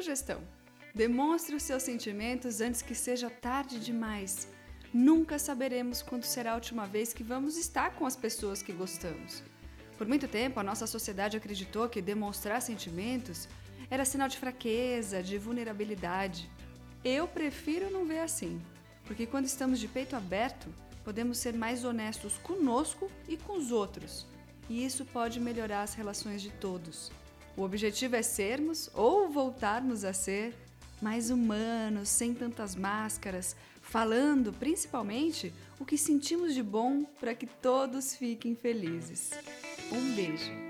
Sugestão: demonstre os seus sentimentos antes que seja tarde demais. Nunca saberemos quando será a última vez que vamos estar com as pessoas que gostamos. Por muito tempo, a nossa sociedade acreditou que demonstrar sentimentos era sinal de fraqueza, de vulnerabilidade. Eu prefiro não ver assim, porque quando estamos de peito aberto, podemos ser mais honestos conosco e com os outros, e isso pode melhorar as relações de todos. O objetivo é sermos, ou voltarmos a ser, mais humanos, sem tantas máscaras, falando principalmente o que sentimos de bom para que todos fiquem felizes. Um beijo!